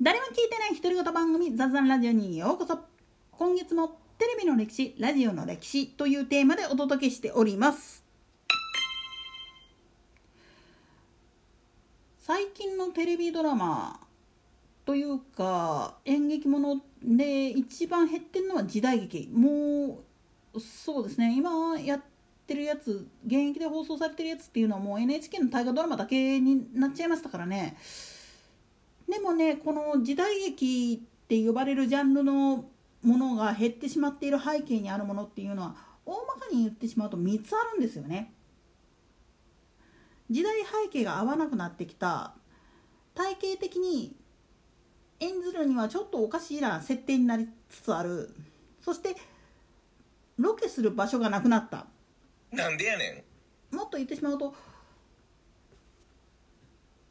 誰も聞いてない独り言番組「ザザンラジオ」にようこそ。今月もテレビの歴史ラジオの歴史というテーマでお届けしております。最近のテレビドラマというか演劇もので一番減ってるのは時代劇。もうそうですね。今やってるやつ現役で放送されてるやつっていうのはもう NHK の大河ドラマだけになっちゃいましたからね。もねこの時代劇って呼ばれるジャンルのものが減ってしまっている背景にあるものっていうのは大まかに言ってしまうと3つあるんですよね。時代背景が合わなくなってきた。体系的に演ずるにはちょっとおかしいな設定になりつつある。そしてロケする場所がなくなった。なんでやねもっと言ってしまうと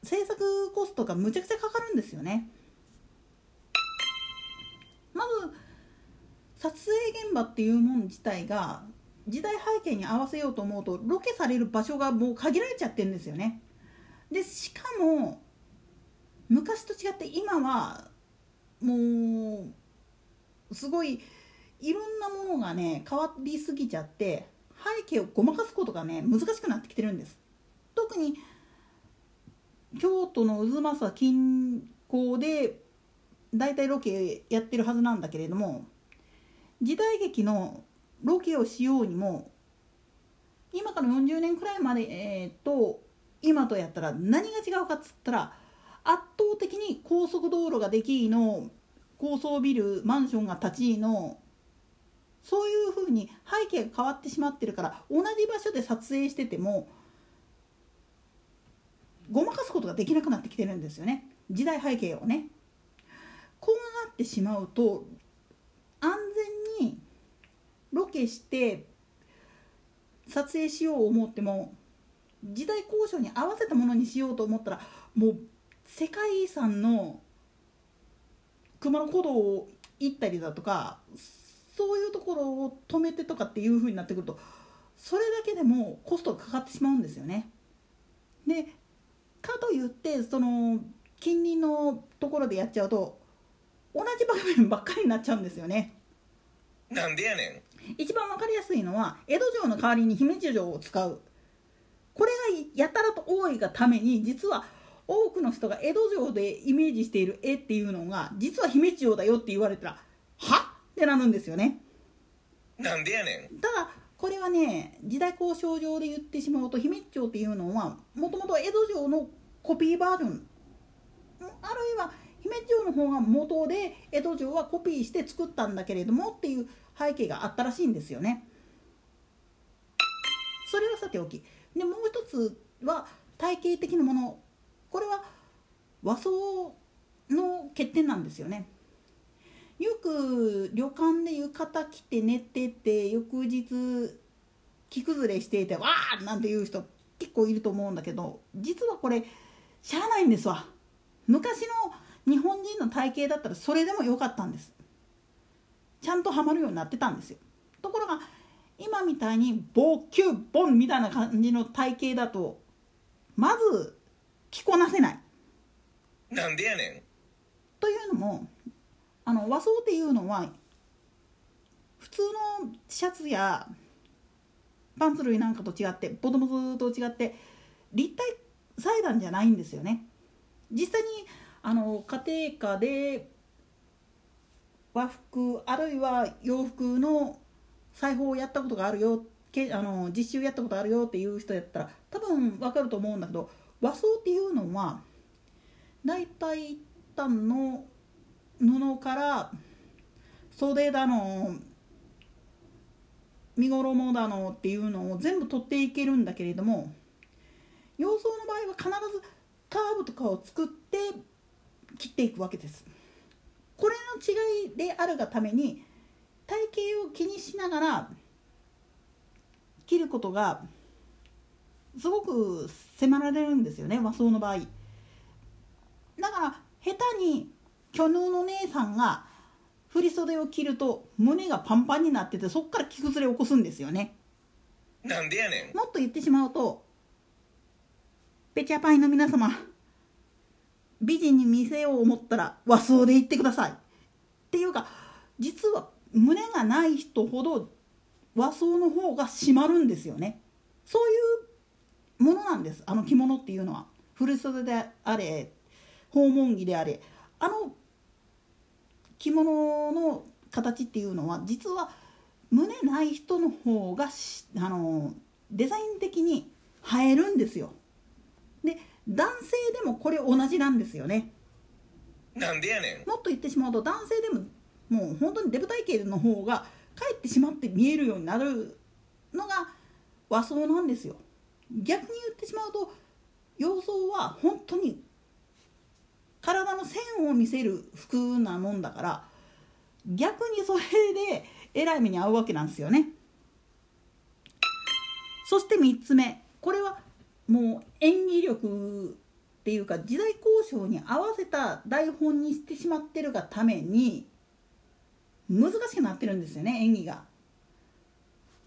制作コストがむちゃくちゃかかるんですよね。まず撮影現場っていうもの自体が時代背景に合わせようと思うとロケされる場所がもう限られちゃってるんですよね。でしかも昔と違って今はもうすごいいろんなものがね変わりすぎちゃって背景をごまかすことがね難しくなってきてるんです。特に京都の渦政近郊で大体ロケやってるはずなんだけれども時代劇のロケをしようにも今から40年くらいまで、えー、と今とやったら何が違うかっつったら圧倒的に高速道路ができいの高層ビルマンションが立ちいのそういうふうに背景が変わってしまってるから同じ場所で撮影しててもごまかすことができなくなってきてるんですよね時代背景をね。こうなってしまうと安全にロケして撮影しよう思っても時代交渉に合わせたものにしようと思ったらもう世界遺産の熊野古道を行ったりだとかそういうところを止めてとかっていう風になってくるとそれだけでもコストがかかってしまうんですよね。でといってその近隣のところでやっちゃうと同じ場面ばっかりになっちゃうんですよね。なんでやねん。一番わかりやすいのは江戸城の代わりに姫路城を使う。これがやたらと多いがために実は多くの人が江戸城でイメージしている絵っていうのが実は姫路城だよって言われたらはっ？てなるんですよね。なんでやねん。ただこれはね時代交渉上で言ってしまうと姫路城っていうのはもともと江戸城のコピーバージョンあるいは姫路城の方が元で江戸城はコピーして作ったんだけれどもっていう背景があったらしいんですよね。それはさておきでもう一つは体系的なものこれは和装の欠点なんですよね。よく旅館で浴衣着て寝てて翌日着崩れしていてわーなんていう人結構いると思うんだけど実はこれしゃあないんですわ。昔の日本人の体型だったらそれでもよかったんです。ちゃんとはまるようになってたんですよ。ところが今みたいにボキュボンみたいな感じの体型だとまず着こなせない。なんでやねん。というのもあの和装っていうのは普通のシャツやパンツ類なんかと違ってボトムズと違って立体裁断じゃないんですよね。実際にあの家庭科で和服あるいは洋服の裁縫をやったことがあるよけあの実習やったことあるよっていう人やったら多分分かると思うんだけど和装っていうのは大体一旦の布から袖だの身衣だのっていうのを全部取っていけるんだけれども洋装の場合は必ずカーブとかを作って切っていくわけです。これの違いであるがために体型を気にしながら切ることがすごく迫られるんですよね和装の場合。だから下手に巨乳の姉さんが振り袖を切ると胸がパンパンになっててそっから着崩れを起こすんですよね。なんでやねん。もっと言ってしまうとペチャパイの皆様美人に見せよう思ったら和装で行ってください。っていうか実は胸がない人ほど和装の方が締まるんですよね。そういうものなんですあの着物っていうのは。振袖であれ訪問着であれ。あの着物の形っていうのは実は胸ない人の方があのデザイン的に映えるんですよ。で男性でもこれ同じなんですよね。なんでやねもっと言ってしまうと男性でももう本当にデブ体型の方がかえってしまって見えるようになるのが和装なんですよ。逆に言ってしまうと洋装は本当に体の線を見せる服なもんだから逆にそれでえらい目に遭うわけなんですよね。そして3つ目。これはもう演技力っていうか時代交渉に合わせた台本にしてしまってるがために難しくなってるんですよね演技が。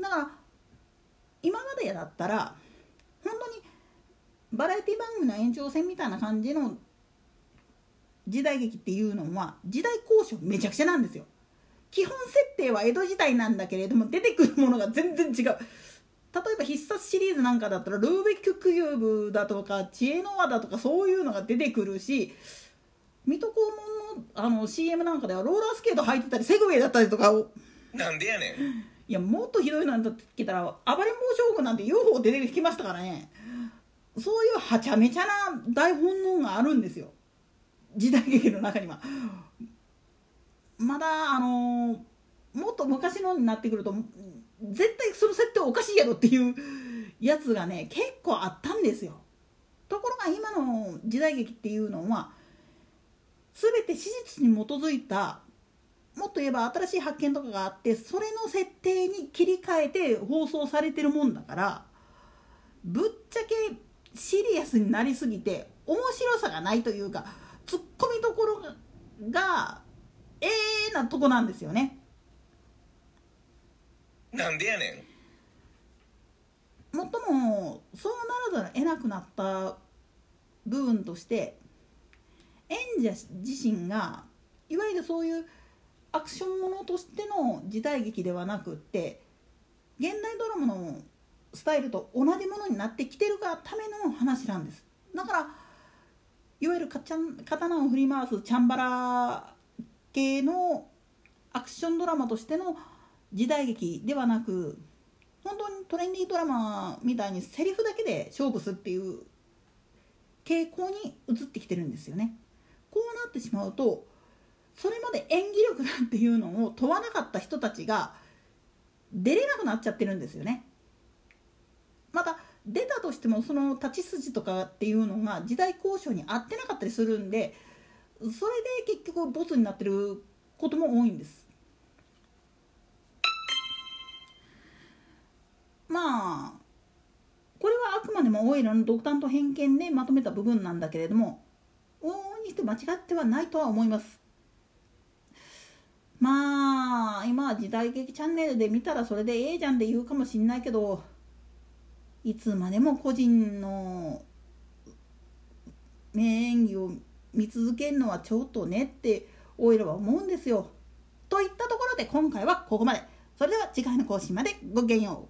だから今までだったら本当にバラエティ番組の延長戦みたいな感じの時代劇っていうのは時代交渉めちゃくちゃなんですよ。基本設定は江戸時代なんだけれども出てくるものが全然違う。例えば必殺シリーズなんかだったらルーベックキューブだとか知恵の輪だとかそういうのが出てくるし水戸黄門のあの CM なんかではローラースケート履いてたりセグウェイだったりとか。なんでやねん。いやもっとひどいのだってきたら暴れん坊将軍なんて UFO 出てきましたからね。そういうはちゃめちゃな台本のがあるんですよ。時代劇の中には。まだあのもっと昔のになってくると絶対その設定おかしいやろっていうやつがね結構あったんですよところが今の時代劇っていうのは全て史実に基づいたもっと言えば新しい発見とかがあってそれの設定に切り替えて放送されてるもんだからぶっちゃけシリアスになりすぎて面白さがないというかツッコミどころがええなとこなんですよね。なんでやねん。もっともそうならざるを得なくなった部分として演者自身がいわゆるそういうアクションものとしての時代劇ではなくって現代ドラマのスタイルと同じものになってきてるがための話なんです。だからいわゆるかちゃん刀を振り回すチャンバラ系のアクションドラマとしての時代劇ではなく本当にトレンディードラマみたいにセリフだけで勝負するっていう傾向に移ってきてるんですよね。こうなってしまうとそれまで演技力なんていうのを問わなかった人たちが出れなくなっちゃってるんですよね。また出たとしてもその立ち筋とかっていうのが時代交渉に合ってなかったりするんでそれで結局ボツになってることも多いんです。オイラの独断と偏見でまとめた部分なんだけれども往々にして間違ってはないとは思いますまあ今は時代劇チャンネルで見たらそれでええじゃんで言うかもしんないけどいつまでも個人の名演技を見続けるのはちょっとねってオイラは思うんですよ。といったところで今回はここまで。それでは次回の更新までごきげんよう。